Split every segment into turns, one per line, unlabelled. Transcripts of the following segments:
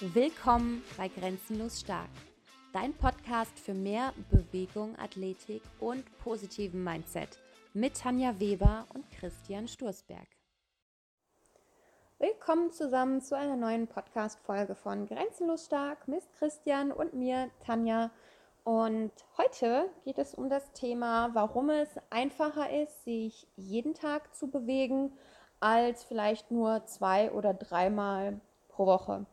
Willkommen bei Grenzenlos Stark, dein Podcast für mehr Bewegung, Athletik und positiven Mindset mit Tanja Weber und Christian Sturzberg. Willkommen zusammen zu einer neuen Podcast-Folge von Grenzenlos Stark mit Christian und mir, Tanja. Und heute geht es um das Thema, warum es einfacher ist, sich jeden Tag zu bewegen, als vielleicht nur zwei oder dreimal pro Woche.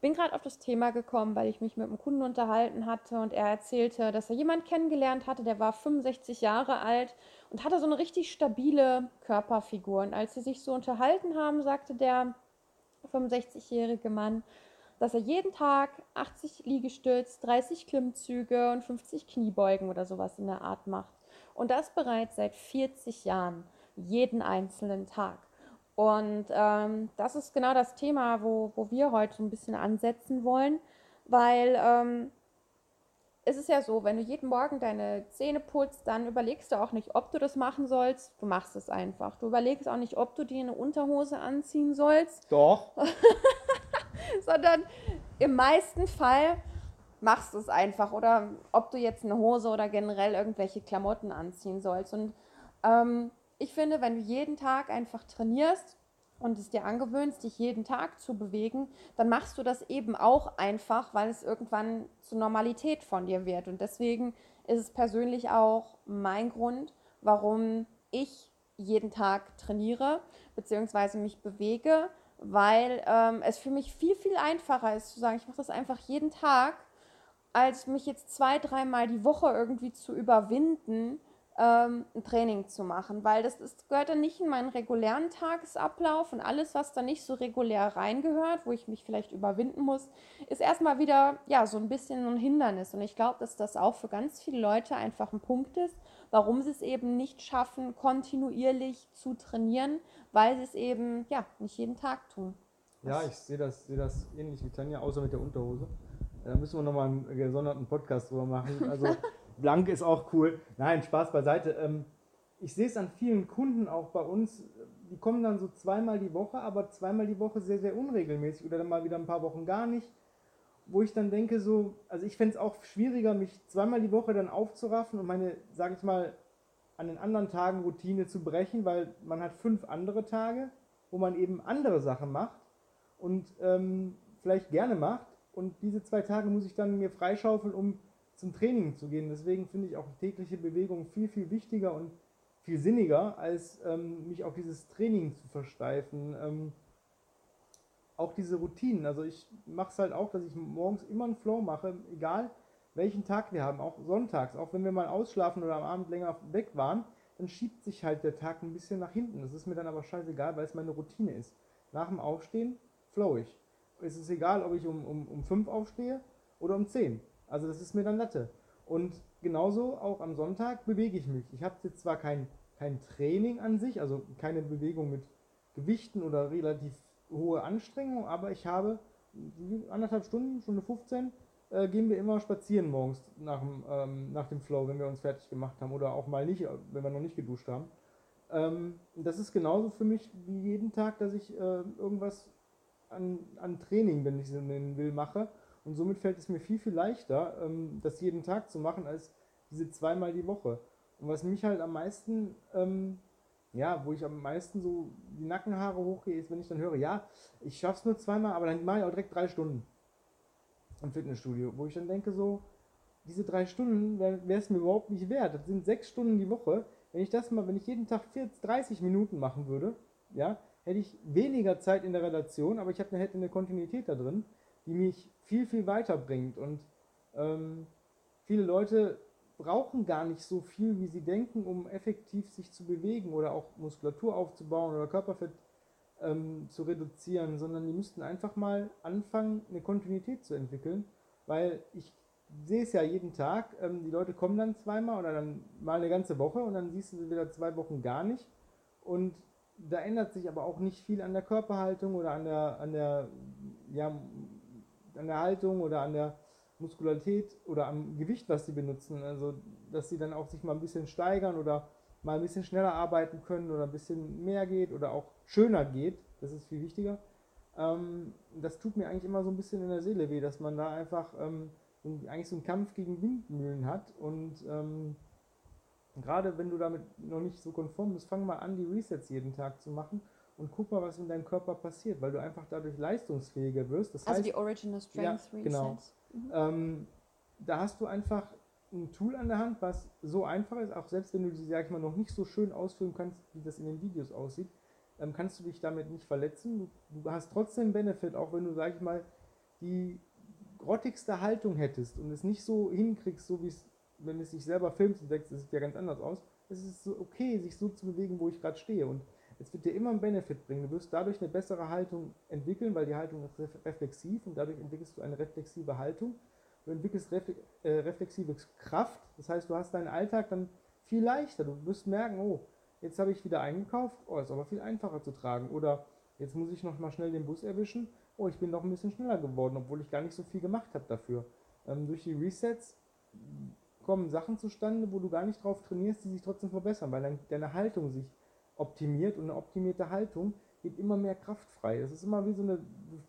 Bin gerade auf das Thema gekommen, weil ich mich mit einem Kunden unterhalten hatte und er erzählte, dass er jemanden kennengelernt hatte, der war 65 Jahre alt und hatte so eine richtig stabile Körperfigur. Und als sie sich so unterhalten haben, sagte der 65-jährige Mann, dass er jeden Tag 80 Liegestütz, 30 Klimmzüge und 50 Kniebeugen oder sowas in der Art macht. Und das bereits seit 40 Jahren, jeden einzelnen Tag. Und ähm, das ist genau das Thema, wo, wo wir heute ein bisschen ansetzen wollen, weil ähm, es ist ja so, wenn du jeden Morgen deine Zähne putzt, dann überlegst du auch nicht, ob du das machen sollst. Du machst es einfach. Du überlegst auch nicht, ob du dir eine Unterhose anziehen sollst.
Doch.
Sondern im meisten Fall machst du es einfach. Oder ob du jetzt eine Hose oder generell irgendwelche Klamotten anziehen sollst. Und ähm, ich finde, wenn du jeden Tag einfach trainierst und es dir angewöhnst, dich jeden Tag zu bewegen, dann machst du das eben auch einfach, weil es irgendwann zur Normalität von dir wird. Und deswegen ist es persönlich auch mein Grund, warum ich jeden Tag trainiere bzw. mich bewege, weil ähm, es für mich viel, viel einfacher ist zu sagen, ich mache das einfach jeden Tag, als mich jetzt zwei, dreimal die Woche irgendwie zu überwinden ähm, ein Training zu machen, weil das ist, gehört dann nicht in meinen regulären Tagesablauf und alles, was da nicht so regulär reingehört, wo ich mich vielleicht überwinden muss, ist erstmal wieder ja so ein bisschen ein Hindernis. Und ich glaube, dass das auch für ganz viele Leute einfach ein Punkt ist, warum sie es eben nicht schaffen, kontinuierlich zu trainieren, weil sie es eben ja nicht jeden Tag tun.
Ja, ich sehe das, sehe das ähnlich wie Tanja, außer mit der Unterhose. Da müssen wir nochmal einen gesonderten Podcast drüber machen. Also blank ist auch cool. Nein, Spaß beiseite. Ähm, ich sehe es an vielen Kunden auch bei uns, die kommen dann so zweimal die Woche, aber zweimal die Woche sehr, sehr unregelmäßig oder dann mal wieder ein paar Wochen gar nicht. Wo ich dann denke, so, also ich fände es auch schwieriger, mich zweimal die Woche dann aufzuraffen und meine, sage ich mal, an den anderen Tagen Routine zu brechen, weil man hat fünf andere Tage, wo man eben andere Sachen macht und ähm, vielleicht gerne macht. Und diese zwei Tage muss ich dann mir freischaufeln, um zum Training zu gehen. Deswegen finde ich auch tägliche Bewegung viel, viel wichtiger und viel sinniger, als ähm, mich auf dieses Training zu versteifen. Ähm, auch diese Routinen. Also ich mache es halt auch, dass ich morgens immer einen Flow mache, egal welchen Tag wir haben, auch sonntags, auch wenn wir mal ausschlafen oder am Abend länger weg waren, dann schiebt sich halt der Tag ein bisschen nach hinten. Das ist mir dann aber scheißegal, weil es meine Routine ist. Nach dem Aufstehen flow ich. Es ist egal, ob ich um, um, um 5 aufstehe oder um 10. Also das ist mir dann Latte. Und genauso auch am Sonntag bewege ich mich. Ich habe jetzt zwar kein, kein Training an sich, also keine Bewegung mit Gewichten oder relativ hohe Anstrengung, aber ich habe anderthalb Stunden, Stunde 15, äh, gehen wir immer spazieren morgens nach dem, ähm, nach dem Flow, wenn wir uns fertig gemacht haben oder auch mal nicht, wenn wir noch nicht geduscht haben. Ähm, das ist genauso für mich wie jeden Tag, dass ich äh, irgendwas an, an Training, wenn ich so nennen will, mache und somit fällt es mir viel, viel leichter, ähm, das jeden Tag zu machen, als diese zweimal die Woche. Und was mich halt am meisten, ähm, ja, wo ich am meisten so die Nackenhaare hochgehe, ist, wenn ich dann höre, ja, ich schaff's nur zweimal, aber dann mache ich auch direkt drei Stunden im Fitnessstudio, wo ich dann denke so, diese drei Stunden wäre es mir überhaupt nicht wert. Das sind sechs Stunden die Woche. Wenn ich das mal, wenn ich jeden Tag 40, 30 Minuten machen würde, ja, hätte ich weniger Zeit in der Relation, aber ich hätte eine Kontinuität da drin die mich viel, viel weiterbringt. Und ähm, viele Leute brauchen gar nicht so viel, wie sie denken, um effektiv sich zu bewegen oder auch Muskulatur aufzubauen oder Körperfett ähm, zu reduzieren, sondern die müssten einfach mal anfangen, eine Kontinuität zu entwickeln, weil ich sehe es ja jeden Tag, ähm, die Leute kommen dann zweimal oder dann mal eine ganze Woche und dann siehst du sie wieder zwei Wochen gar nicht und da ändert sich aber auch nicht viel an der Körperhaltung oder an der, an der ja, an der Haltung oder an der Muskularität oder am Gewicht, was sie benutzen. Also, dass sie dann auch sich mal ein bisschen steigern oder mal ein bisschen schneller arbeiten können oder ein bisschen mehr geht oder auch schöner geht. Das ist viel wichtiger. Ähm, das tut mir eigentlich immer so ein bisschen in der Seele weh, dass man da einfach ähm, eigentlich so einen Kampf gegen Windmühlen hat und ähm, gerade wenn du damit noch nicht so konform bist, fang mal an, die Resets jeden Tag zu machen und guck mal, was in deinem Körper passiert, weil du einfach dadurch leistungsfähiger wirst.
Das also heißt, die Original Strength
ja, genau. Mhm. Ähm, da hast du einfach ein Tool an der Hand, was so einfach ist, auch selbst wenn du sie, sag ich mal, noch nicht so schön ausführen kannst, wie das in den Videos aussieht, ähm, kannst du dich damit nicht verletzen. Du, hast trotzdem Benefit, auch wenn du, sag ich mal, die grottigste Haltung hättest und es nicht so hinkriegst, so wie es, wenn es sich selber filmst und denkst, das sieht ja ganz anders aus. Es ist so okay, sich so zu bewegen, wo ich gerade stehe. Und es wird dir immer einen Benefit bringen. Du wirst dadurch eine bessere Haltung entwickeln, weil die Haltung ist reflexiv und dadurch entwickelst du eine reflexive Haltung. Du entwickelst äh, reflexive Kraft, das heißt, du hast deinen Alltag dann viel leichter. Du wirst merken, oh, jetzt habe ich wieder eingekauft, oh, ist aber viel einfacher zu tragen. Oder jetzt muss ich noch mal schnell den Bus erwischen, oh, ich bin noch ein bisschen schneller geworden, obwohl ich gar nicht so viel gemacht habe dafür. Ähm, durch die Resets kommen Sachen zustande, wo du gar nicht drauf trainierst, die sich trotzdem verbessern, weil deine Haltung sich optimiert und eine optimierte Haltung gibt immer mehr Kraft frei. Das ist immer wie so eine,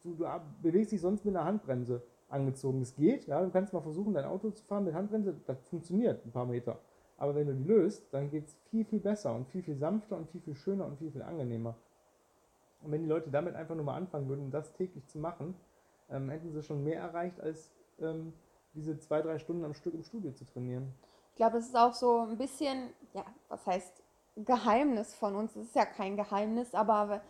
du, du bewegst dich sonst mit einer Handbremse angezogen. Es geht, ja, du kannst mal versuchen, dein Auto zu fahren mit Handbremse, das funktioniert ein paar Meter. Aber wenn du die löst, dann geht es viel, viel besser und viel, viel sanfter und viel, viel schöner und viel, viel angenehmer. Und wenn die Leute damit einfach nur mal anfangen würden, das täglich zu machen, ähm, hätten sie schon mehr erreicht, als ähm, diese zwei, drei Stunden am Stück im Studio zu trainieren.
Ich glaube, es ist auch so ein bisschen, ja, was heißt Geheimnis von uns. Es ist ja kein Geheimnis, aber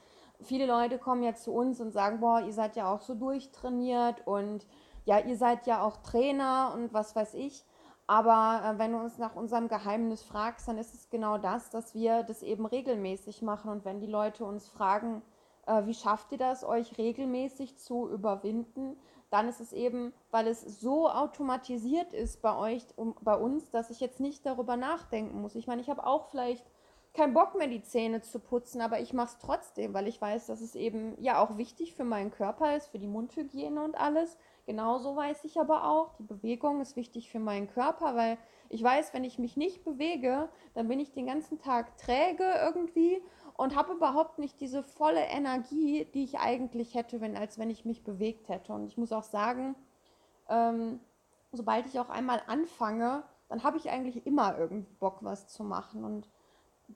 viele Leute kommen ja zu uns und sagen, boah, ihr seid ja auch so durchtrainiert und ja, ihr seid ja auch Trainer und was weiß ich. Aber äh, wenn du uns nach unserem Geheimnis fragst, dann ist es genau das, dass wir das eben regelmäßig machen. Und wenn die Leute uns fragen, äh, wie schafft ihr das, euch regelmäßig zu überwinden, dann ist es eben, weil es so automatisiert ist bei euch, um, bei uns, dass ich jetzt nicht darüber nachdenken muss. Ich meine, ich habe auch vielleicht keinen Bock mehr, die Zähne zu putzen, aber ich mache es trotzdem, weil ich weiß, dass es eben ja auch wichtig für meinen Körper ist, für die Mundhygiene und alles. Genauso weiß ich aber auch, die Bewegung ist wichtig für meinen Körper, weil ich weiß, wenn ich mich nicht bewege, dann bin ich den ganzen Tag träge irgendwie und habe überhaupt nicht diese volle Energie, die ich eigentlich hätte, wenn, als wenn ich mich bewegt hätte. Und ich muss auch sagen, ähm, sobald ich auch einmal anfange, dann habe ich eigentlich immer irgendwie Bock, was zu machen. Und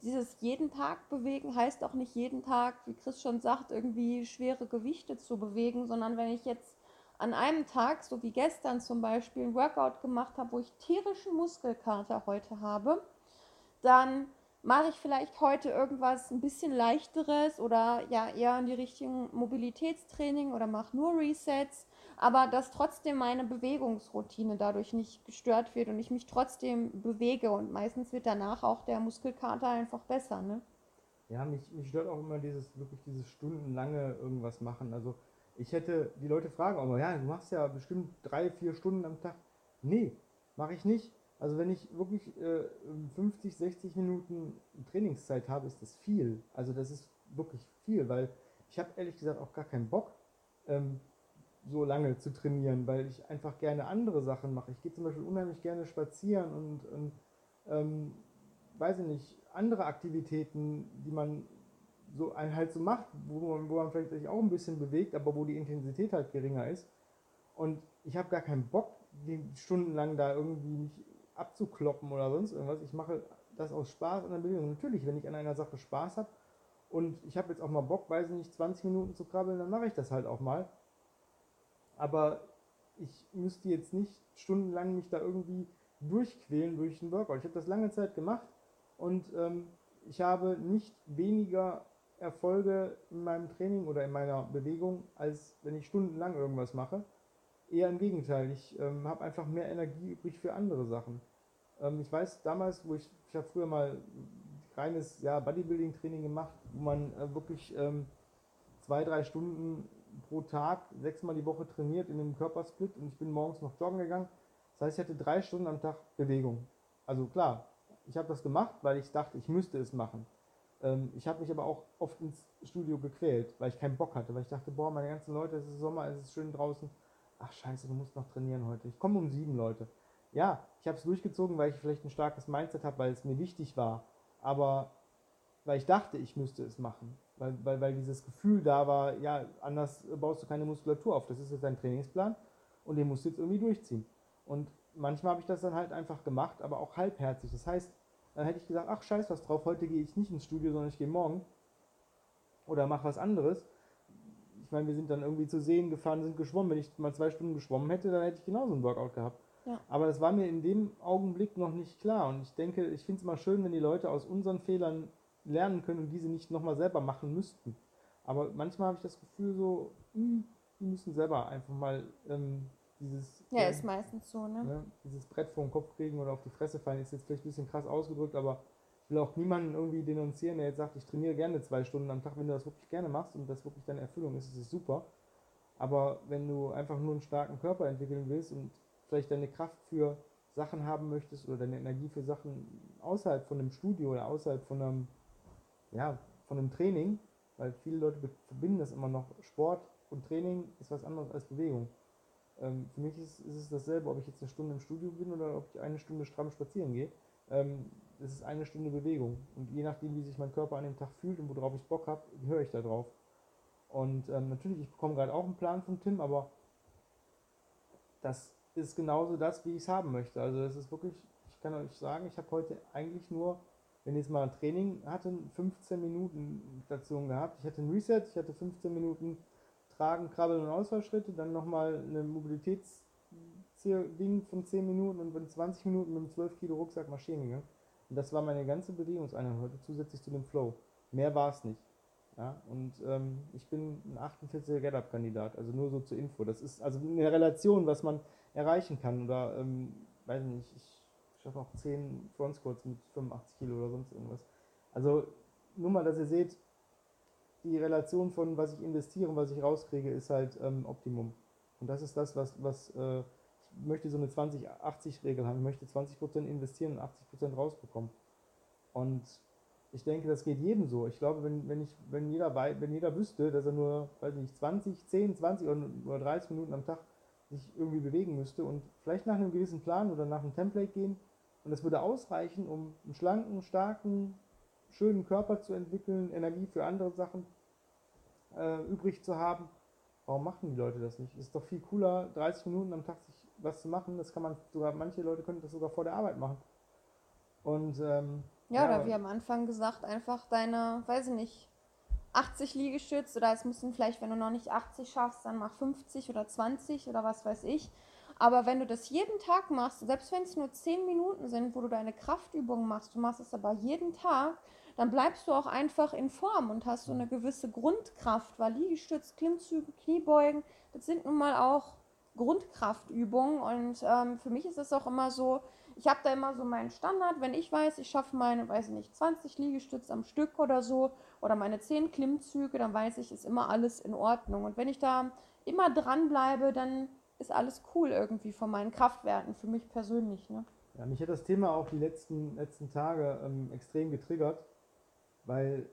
dieses jeden Tag bewegen heißt auch nicht jeden Tag, wie Chris schon sagt, irgendwie schwere Gewichte zu bewegen, sondern wenn ich jetzt an einem Tag, so wie gestern zum Beispiel, ein Workout gemacht habe, wo ich tierischen Muskelkater heute habe, dann mache ich vielleicht heute irgendwas ein bisschen leichteres oder ja eher in die Richtung Mobilitätstraining oder mache nur Resets, aber dass trotzdem meine Bewegungsroutine dadurch nicht gestört wird und ich mich trotzdem bewege und meistens wird danach auch der Muskelkater einfach besser, ne?
Ja, mich, mich stört auch immer dieses wirklich dieses stundenlange irgendwas machen. Also ich hätte die Leute fragen, aber ja, du machst ja bestimmt drei, vier Stunden am Tag. Nee, mache ich nicht. Also wenn ich wirklich äh, 50, 60 Minuten Trainingszeit habe, ist das viel. Also das ist wirklich viel, weil ich habe ehrlich gesagt auch gar keinen Bock, ähm, so lange zu trainieren, weil ich einfach gerne andere Sachen mache. Ich gehe zum Beispiel unheimlich gerne spazieren und, und ähm, weiß ich nicht, andere Aktivitäten, die man so ein halt so macht, wo man, wo man vielleicht sich auch ein bisschen bewegt, aber wo die Intensität halt geringer ist. Und ich habe gar keinen Bock, die stundenlang da irgendwie mich abzukloppen oder sonst irgendwas. Ich mache das aus Spaß an der Bewegung. Natürlich, wenn ich an einer Sache Spaß habe und ich habe jetzt auch mal Bock, weiß ich nicht, 20 Minuten zu krabbeln, dann mache ich das halt auch mal. Aber ich müsste jetzt nicht stundenlang mich da irgendwie durchquälen durch den Workout. Ich habe das lange Zeit gemacht und ähm, ich habe nicht weniger Erfolge in meinem Training oder in meiner Bewegung, als wenn ich stundenlang irgendwas mache. Eher im Gegenteil, ich ähm, habe einfach mehr Energie übrig für andere Sachen. Ähm, ich weiß damals, wo ich, ich habe früher mal reines ja, Bodybuilding-Training gemacht, wo man äh, wirklich ähm, zwei, drei Stunden pro Tag, sechsmal die Woche trainiert in einem Körpersplit und ich bin morgens noch joggen gegangen. Das heißt, ich hatte drei Stunden am Tag Bewegung. Also klar, ich habe das gemacht, weil ich dachte, ich müsste es machen. Ähm, ich habe mich aber auch oft ins Studio gequält, weil ich keinen Bock hatte, weil ich dachte, boah, meine ganzen Leute, es ist Sommer, es ist schön draußen. Ach scheiße, du musst noch trainieren heute. Ich komme um sieben Leute. Ja, ich habe es durchgezogen, weil ich vielleicht ein starkes Mindset habe, weil es mir wichtig war. Aber weil ich dachte, ich müsste es machen. Weil, weil, weil dieses Gefühl da war, ja, anders baust du keine Muskulatur auf. Das ist jetzt dein Trainingsplan und den musst du jetzt irgendwie durchziehen. Und manchmal habe ich das dann halt einfach gemacht, aber auch halbherzig. Das heißt, dann hätte ich gesagt, ach scheiß was drauf, heute gehe ich nicht ins Studio, sondern ich gehe morgen. Oder mach was anderes. Ich meine, wir sind dann irgendwie zu Seen gefahren, sind geschwommen. Wenn ich mal zwei Stunden geschwommen hätte, dann hätte ich genauso ein Workout gehabt. Ja. Aber das war mir in dem Augenblick noch nicht klar. Und ich denke, ich finde es immer schön, wenn die Leute aus unseren Fehlern lernen können und diese nicht nochmal selber machen müssten. Aber manchmal habe ich das Gefühl so, mh, hm, die müssen selber einfach mal ähm, dieses.
Ja, äh, ist meistens so, ne?
ne? Dieses Brett vor den Kopf kriegen oder auf die Fresse fallen, ist jetzt vielleicht ein bisschen krass ausgedrückt, aber ich will auch niemanden irgendwie denunzieren, der jetzt sagt, ich trainiere gerne zwei Stunden am Tag, wenn du das wirklich gerne machst und das wirklich deine Erfüllung ist, ist es super. Aber wenn du einfach nur einen starken Körper entwickeln willst und vielleicht deine Kraft für Sachen haben möchtest oder deine Energie für Sachen außerhalb von einem Studio oder außerhalb von einem, ja, von einem Training, weil viele Leute verbinden das immer noch, Sport und Training ist was anderes als Bewegung. Ähm, für mich ist, ist, es dasselbe, ob ich jetzt eine Stunde im Studio bin oder ob ich eine Stunde stramm spazieren gehe. Ähm, ist eine Stunde Bewegung. Und je nachdem, wie sich mein Körper an dem Tag fühlt und worauf ich Bock habe, höre ich da drauf. Und ähm, natürlich, ich bekomme gerade auch einen Plan von Tim, aber das ist genauso das, wie ich es haben möchte. Also es ist wirklich, ich kann euch sagen, ich habe heute eigentlich nur, wenn ich mal ein Training hatte, 15 Minuten Station gehabt. Ich hatte ein Reset, ich hatte 15 Minuten Tragen, Krabbeln und Ausfallschritte, dann nochmal eine Mobilitätsding von 10 Minuten und bin 20 Minuten mit einem 12 Kilo Rucksack marschieren gegangen. Und das war meine ganze Bewegungseinheit heute zusätzlich zu dem Flow. Mehr war es nicht. Ja, und ähm, ich bin ein 48er Get-Up-Kandidat, also nur so zur Info. Das ist also eine Relation, was man erreichen kann. Oder, ähm, weiß nicht, ich schaffe auch 10 Front Squats mit 85 Kilo oder sonst irgendwas. Also nur mal, dass ihr seht, die Relation von was ich investiere und was ich rauskriege, ist halt ähm, Optimum. Und das ist das, was, was äh, ich möchte so eine 20-80-Regel haben. Ich möchte 20% investieren und 80% rausbekommen. Und ich denke, das geht jedem so. Ich glaube, wenn, wenn, ich, wenn, jeder, wenn jeder wüsste, dass er nur, weiß nicht, 20, 10, 20 oder 30 Minuten am Tag sich irgendwie bewegen müsste und vielleicht nach einem gewissen Plan oder nach einem Template gehen und das würde ausreichen, um einen schlanken, starken, schönen Körper zu entwickeln, Energie für andere Sachen äh, übrig zu haben. Warum machen die Leute das nicht? Es ist doch viel cooler, 30 Minuten am Tag sich was zu machen. Das kann man sogar, manche Leute können das sogar vor der Arbeit machen. Und ähm,
ja, ja, oder wie am Anfang gesagt, einfach deine, weiß ich nicht, 80 Liegestütze oder es müssen vielleicht, wenn du noch nicht 80 schaffst, dann mach 50 oder 20 oder was weiß ich. Aber wenn du das jeden Tag machst, selbst wenn es nur 10 Minuten sind, wo du deine Kraftübungen machst, du machst es aber jeden Tag, dann bleibst du auch einfach in Form und hast so eine gewisse Grundkraft, weil Liegestütz, Klimmzüge, Kniebeugen, das sind nun mal auch Grundkraftübungen. Und ähm, für mich ist es auch immer so, ich habe da immer so meinen Standard, wenn ich weiß, ich schaffe meine, weiß ich nicht, 20 Liegestütze am Stück oder so oder meine 10 Klimmzüge, dann weiß ich, ist immer alles in Ordnung. Und wenn ich da immer dran bleibe, dann ist alles cool irgendwie von meinen Kraftwerten, für mich persönlich. Ne?
Ja, mich hat das Thema auch die letzten, letzten Tage ähm, extrem getriggert, weil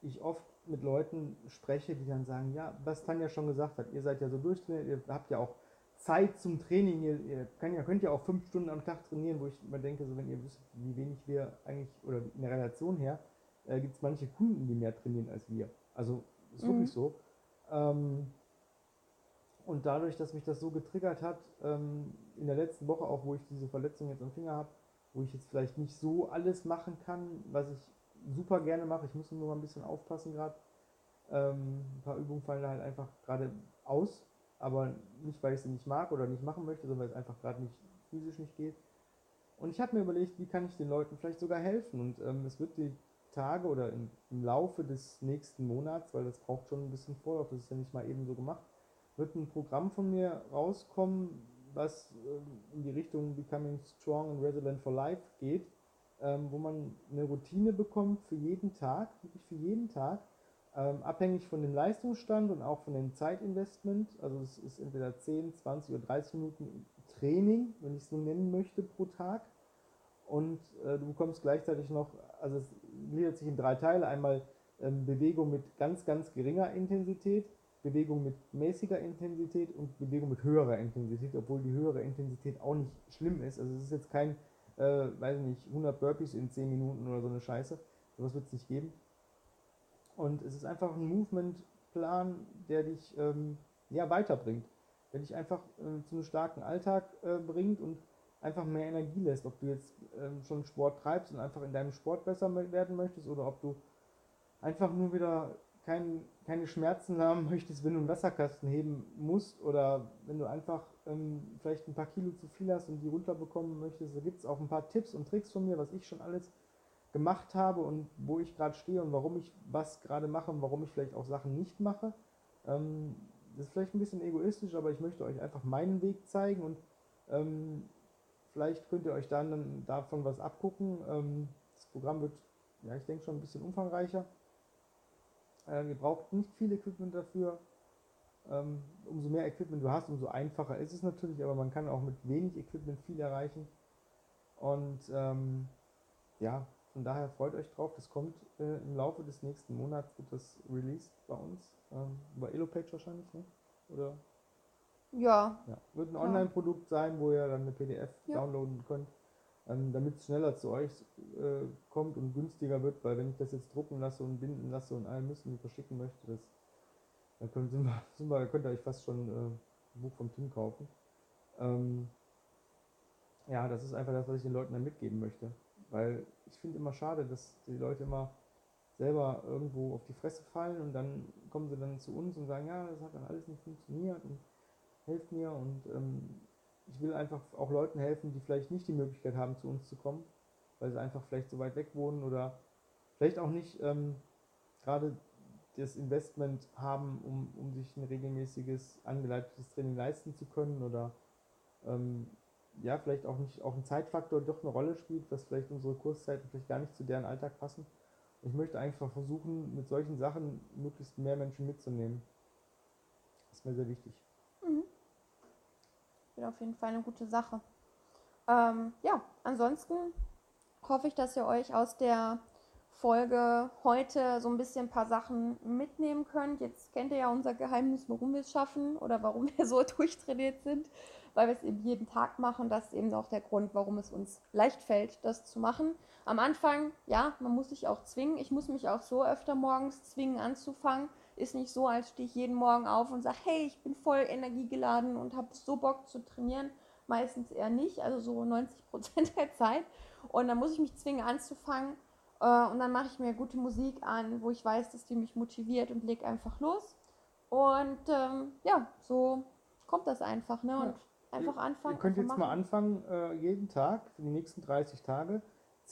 ich oft mit Leuten spreche, die dann sagen, ja, was Tanja schon gesagt hat, ihr seid ja so durchtrainiert, ihr habt ja auch Zeit zum Training. Ihr, ihr könnt, ja, könnt ja auch fünf Stunden am Tag trainieren, wo ich immer denke, so wenn ihr wisst, wie wenig wir eigentlich, oder in der Relation her, äh, gibt es manche Kunden, die mehr trainieren als wir. Also ist mhm. wirklich so. Ähm, und dadurch, dass mich das so getriggert hat, ähm, in der letzten Woche auch, wo ich diese Verletzung jetzt am Finger habe, wo ich jetzt vielleicht nicht so alles machen kann, was ich super gerne mache, ich muss nur mal ein bisschen aufpassen gerade. Ähm, ein paar Übungen fallen da halt einfach gerade aus, aber nicht, weil ich sie nicht mag oder nicht machen möchte, sondern weil es einfach gerade nicht physisch nicht geht. Und ich habe mir überlegt, wie kann ich den Leuten vielleicht sogar helfen. Und ähm, es wird die Tage oder im, im, Laufe des nächsten Monats, weil das braucht schon ein bisschen Vorlauf, das ist ja nicht mal eben so gemacht, wird ein Programm von mir rauskommen, was ähm, in die Richtung Becoming Strong and Resilient for Life geht, ähm, wo man eine Routine bekommt für jeden Tag, wirklich für jeden Tag, ähm, abhängig von dem Leistungsstand und auch von dem Zeitinvestment. Also es ist entweder 10, 20 oder 30 Minuten Training, wenn ich es so nennen möchte, pro Tag. Und äh, du bekommst gleichzeitig noch, also es gliedert sich in drei Teile. Einmal Bewegung mit ganz, ganz geringer Intensität, Bewegung mit mäßiger Intensität und Bewegung mit höherer Intensität, obwohl die höhere Intensität auch nicht schlimm ist. Also es ist jetzt kein, äh, weiß nicht, 100 Burpees in 10 Minuten oder so eine Scheiße. Sowas wird es nicht geben. Und es ist einfach ein Movement-Plan, der dich ähm, ja, weiterbringt. Der dich einfach äh, zu einem starken Alltag äh, bringt und einfach mehr Energie lässt. Ob du jetzt ähm, schon Sport treibst und einfach in deinem Sport besser werden möchtest oder ob du einfach nur wieder kein, keine Schmerzen haben möchtest, wenn du einen Wasserkasten heben musst oder wenn du einfach ähm, vielleicht ein paar Kilo zu viel hast und die runterbekommen möchtest. Da gibt es auch ein paar Tipps und Tricks von mir, was ich schon alles gemacht habe und wo ich gerade stehe und warum ich was gerade mache und warum ich vielleicht auch Sachen nicht mache. Ähm, das ist vielleicht ein bisschen egoistisch, aber ich möchte euch einfach meinen Weg zeigen und ähm, vielleicht könnt ihr euch dann, dann davon was abgucken. Ähm, das Programm wird, ja, ich denke schon ein bisschen umfangreicher. Äh, ihr braucht nicht viel Equipment dafür. Ähm, umso mehr Equipment du hast, umso einfacher ist es natürlich, aber man kann auch mit wenig Equipment viel erreichen. Und ähm, ja, von daher freut euch drauf. Das kommt äh, im Laufe des nächsten Monats, wird das released bei uns. Ähm, über Elopage wahrscheinlich, ne? Oder?
Ja.
ja. Wird ein Online-Produkt sein, wo ihr dann eine PDF ja. downloaden könnt, ähm, damit es schneller zu euch äh, kommt und günstiger wird, weil wenn ich das jetzt drucken lasse und binden lasse und allen müssen verschicken möchte, das, dann könnt, sind wir, sind wir, könnt ihr euch fast schon äh, ein Buch vom Tim kaufen. Ähm, ja, das ist einfach das, was ich den Leuten dann mitgeben möchte. Weil ich finde immer schade, dass die Leute immer selber irgendwo auf die Fresse fallen und dann kommen sie dann zu uns und sagen, ja, das hat dann alles nicht funktioniert und helft mir und ähm, ich will einfach auch Leuten helfen, die vielleicht nicht die Möglichkeit haben, zu uns zu kommen, weil sie einfach vielleicht so weit weg wohnen oder vielleicht auch nicht ähm, gerade das Investment haben, um, um sich ein regelmäßiges, angeleitetes Training leisten zu können oder ähm, ja, vielleicht auch nicht auch ein Zeitfaktor doch eine Rolle spielt, dass vielleicht unsere Kurszeiten vielleicht gar nicht zu deren Alltag passen. Ich möchte einfach versuchen, mit solchen Sachen möglichst mehr Menschen mitzunehmen. Das ist mir sehr wichtig.
Wäre auf jeden Fall eine gute Sache. Ähm, ja, ansonsten hoffe ich, dass ihr euch aus der Folge heute so ein bisschen ein paar Sachen mitnehmen könnt. Jetzt kennt ihr ja unser Geheimnis, warum wir es schaffen oder warum wir so durchtrainiert sind weil wir es eben jeden Tag machen. Das ist eben auch der Grund, warum es uns leicht fällt, das zu machen. Am Anfang, ja, man muss sich auch zwingen. Ich muss mich auch so öfter morgens zwingen anzufangen. Ist nicht so, als stehe ich jeden Morgen auf und sage, hey, ich bin voll energiegeladen und habe so Bock zu trainieren. Meistens eher nicht, also so 90 Prozent der Zeit. Und dann muss ich mich zwingen anzufangen. Äh, und dann mache ich mir gute Musik an, wo ich weiß, dass die mich motiviert und lege einfach los. Und ähm, ja, so kommt das einfach. Ne? Und Einfach anfangen.
Ihr könnt jetzt machen. mal anfangen, äh, jeden Tag für die nächsten 30 Tage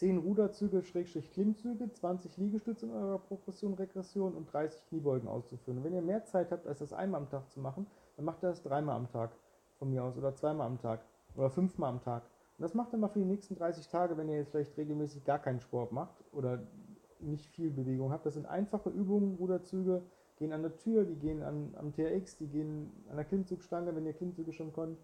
10 Ruderzüge, Schrägstrich Klimmzüge, 20 Liegestütze in eurer Progression, Regression und 30 Kniebeugen auszuführen. Und wenn ihr mehr Zeit habt, als das einmal am Tag zu machen, dann macht ihr das dreimal am Tag von mir aus oder zweimal am Tag oder fünfmal am Tag. Und das macht ihr mal für die nächsten 30 Tage, wenn ihr jetzt vielleicht regelmäßig gar keinen Sport macht oder nicht viel Bewegung habt. Das sind einfache Übungen, Ruderzüge gehen an der Tür, die gehen an, am TRX, die gehen an der Klimmzugstange, wenn ihr Klimmzüge schon könnt.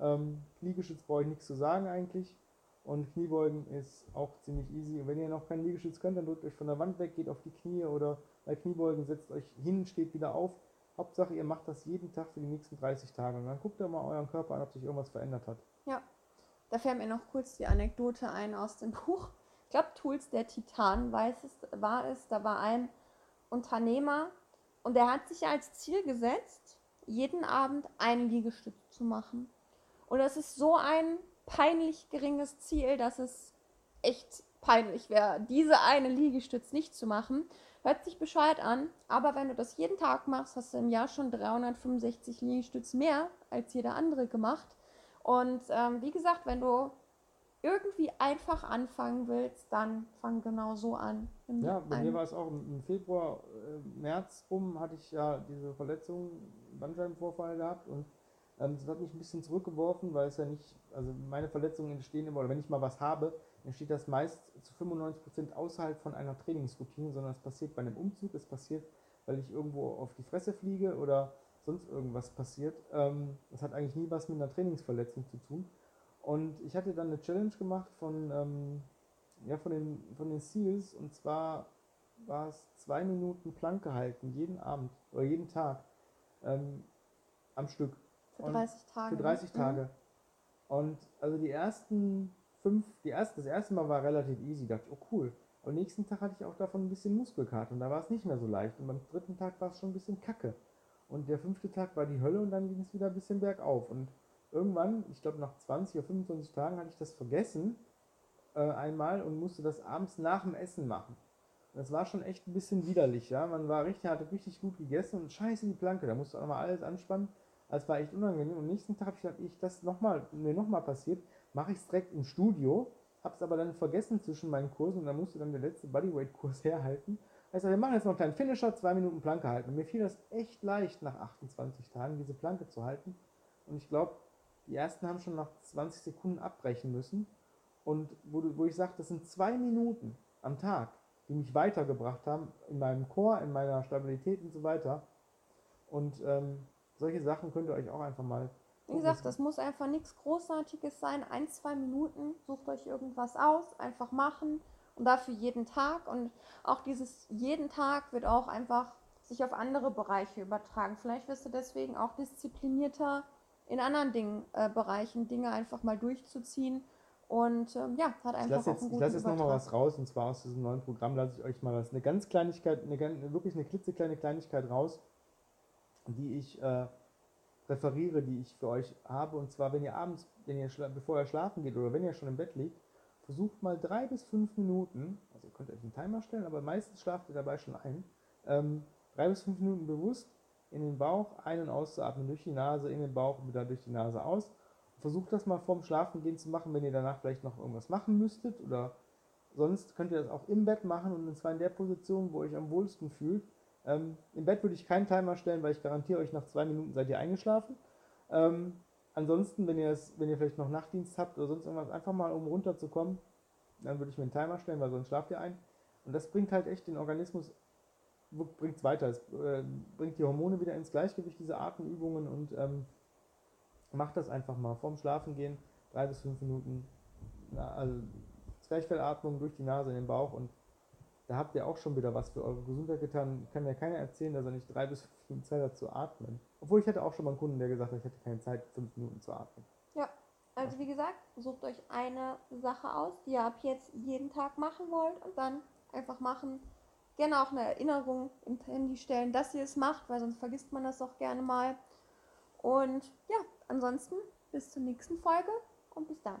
Ähm, Liegestütz brauche ich nichts zu sagen eigentlich. Und Kniebeugen ist auch ziemlich easy. Und wenn ihr noch keinen Liegestütz könnt, dann drückt euch von der Wand weg, geht auf die Knie oder bei Kniebeugen setzt euch hin, steht wieder auf. Hauptsache, ihr macht das jeden Tag für die nächsten 30 Tage. Und dann guckt ihr mal euren Körper an, ob sich irgendwas verändert hat.
Ja, da fällt mir noch kurz die Anekdote ein aus dem Buch. Ich glaube, Tools der Titan weiß es, war es. Da war ein Unternehmer und der hat sich als Ziel gesetzt, jeden Abend einen Liegestütz zu machen. Und das ist so ein peinlich geringes Ziel, dass es echt peinlich wäre, diese eine Liegestütz nicht zu machen. Hört sich bescheuert an, aber wenn du das jeden Tag machst, hast du im Jahr schon 365 Liegestütz mehr als jeder andere gemacht. Und ähm, wie gesagt, wenn du irgendwie einfach anfangen willst, dann fang genau so an.
Ja, bei mir war es auch im Februar, äh, März rum, hatte ich ja diese Verletzung, Bandscheibenvorfall gehabt und ähm, das hat mich ein bisschen zurückgeworfen, weil es ja nicht, also meine Verletzungen entstehen immer, oder wenn ich mal was habe, entsteht das meist zu 95% außerhalb von einer Trainingsroutine, sondern es passiert bei einem Umzug, es passiert, weil ich irgendwo auf die Fresse fliege oder sonst irgendwas passiert. Ähm, das hat eigentlich nie was mit einer Trainingsverletzung zu tun. Und ich hatte dann eine Challenge gemacht von, ähm, ja, von, den, von den Seals und zwar war es zwei Minuten Planke halten, jeden Abend oder jeden Tag ähm, am Stück.
Für 30 Tage.
Für 30 ne? Tage. Mhm. Und also die ersten fünf, die erste, das erste Mal war relativ easy. Da dachte ich, oh cool. am nächsten Tag hatte ich auch davon ein bisschen Muskelkater und da war es nicht mehr so leicht. Und beim dritten Tag war es schon ein bisschen kacke. Und der fünfte Tag war die Hölle und dann ging es wieder ein bisschen bergauf. Und irgendwann, ich glaube nach 20 oder 25 Tagen, hatte ich das vergessen äh, einmal und musste das abends nach dem Essen machen. Und das war schon echt ein bisschen widerlich, ja. Man war richtig, hatte richtig gut gegessen und scheiße die Planke, da musste auch nochmal alles anspannen. Das war echt unangenehm. Und nächsten Tag habe ich gedacht, ich das nochmal, mir nochmal passiert, mache ich es direkt im Studio hab's aber dann vergessen zwischen meinen Kursen und dann musste dann der letzte Bodyweight-Kurs herhalten. Also wir machen jetzt noch einen kleinen Finisher, zwei Minuten Planke halten. Und mir fiel das echt leicht, nach 28 Tagen diese Planke zu halten. Und ich glaube, die ersten haben schon nach 20 Sekunden abbrechen müssen. Und wo, wo ich sage, das sind zwei Minuten am Tag, die mich weitergebracht haben in meinem Chor, in meiner Stabilität und so weiter. Und ähm, solche Sachen könnt ihr euch auch einfach mal
wie gesagt, das muss einfach nichts Großartiges sein. Ein, zwei Minuten, sucht euch irgendwas aus, einfach machen und dafür jeden Tag. Und auch dieses jeden Tag wird auch einfach sich auf andere Bereiche übertragen. Vielleicht wirst du deswegen auch disziplinierter in anderen Dingen, äh, Bereichen Dinge einfach mal durchzuziehen. Und ähm, ja, hat einfach
ich jetzt,
einen
Ich lasse jetzt nochmal was raus und zwar aus diesem neuen Programm lasse ich euch mal was, eine ganz Kleinigkeit, eine, wirklich eine klitzekleine Kleinigkeit raus, die ich äh, referiere, die ich für euch habe. Und zwar, wenn ihr abends, wenn ihr bevor ihr schlafen geht oder wenn ihr schon im Bett liegt, versucht mal drei bis fünf Minuten, also ihr könnt euch einen Timer stellen, aber meistens schlaft ihr dabei schon ein, ähm, drei bis fünf Minuten bewusst in den Bauch ein- und auszuatmen, durch die Nase, in den Bauch und wieder durch die Nase aus. Versucht das mal vorm Schlafengehen zu machen, wenn ihr danach vielleicht noch irgendwas machen müsstet oder sonst könnt ihr das auch im Bett machen und zwar in der Position, wo ihr euch am wohlsten fühlt. Ähm, Im Bett würde ich keinen Timer stellen, weil ich garantiere euch, nach zwei Minuten seid ihr eingeschlafen. Ähm, ansonsten, wenn ihr, es, wenn ihr vielleicht noch Nachtdienst habt oder sonst irgendwas, einfach mal um runterzukommen, dann würde ich mir einen Timer stellen, weil sonst schlaft ihr ein. Und das bringt halt echt den Organismus, bringt es weiter. Es äh, bringt die Hormone wieder ins Gleichgewicht, diese Atemübungen und ähm, macht das einfach mal vorm Schlafen gehen, drei bis fünf Minuten, na, also Zwerchfellatmung durch die Nase in den Bauch und da habt ihr auch schon wieder was für eure Gesundheit getan. Kann mir keiner erzählen, dass er nicht drei bis fünf Minuten Zeit hat zu atmen. Obwohl ich hatte auch schon mal einen Kunden, der gesagt hat, ich hätte keine Zeit, fünf Minuten zu atmen.
Ja, also wie gesagt, sucht euch eine Sache aus, die ihr ab jetzt jeden Tag machen wollt und dann einfach machen. Gerne auch eine Erinnerung im Handy stellen, dass ihr es macht, weil sonst vergisst man das auch gerne mal. Und ja, ansonsten bis zur nächsten Folge und bis dann.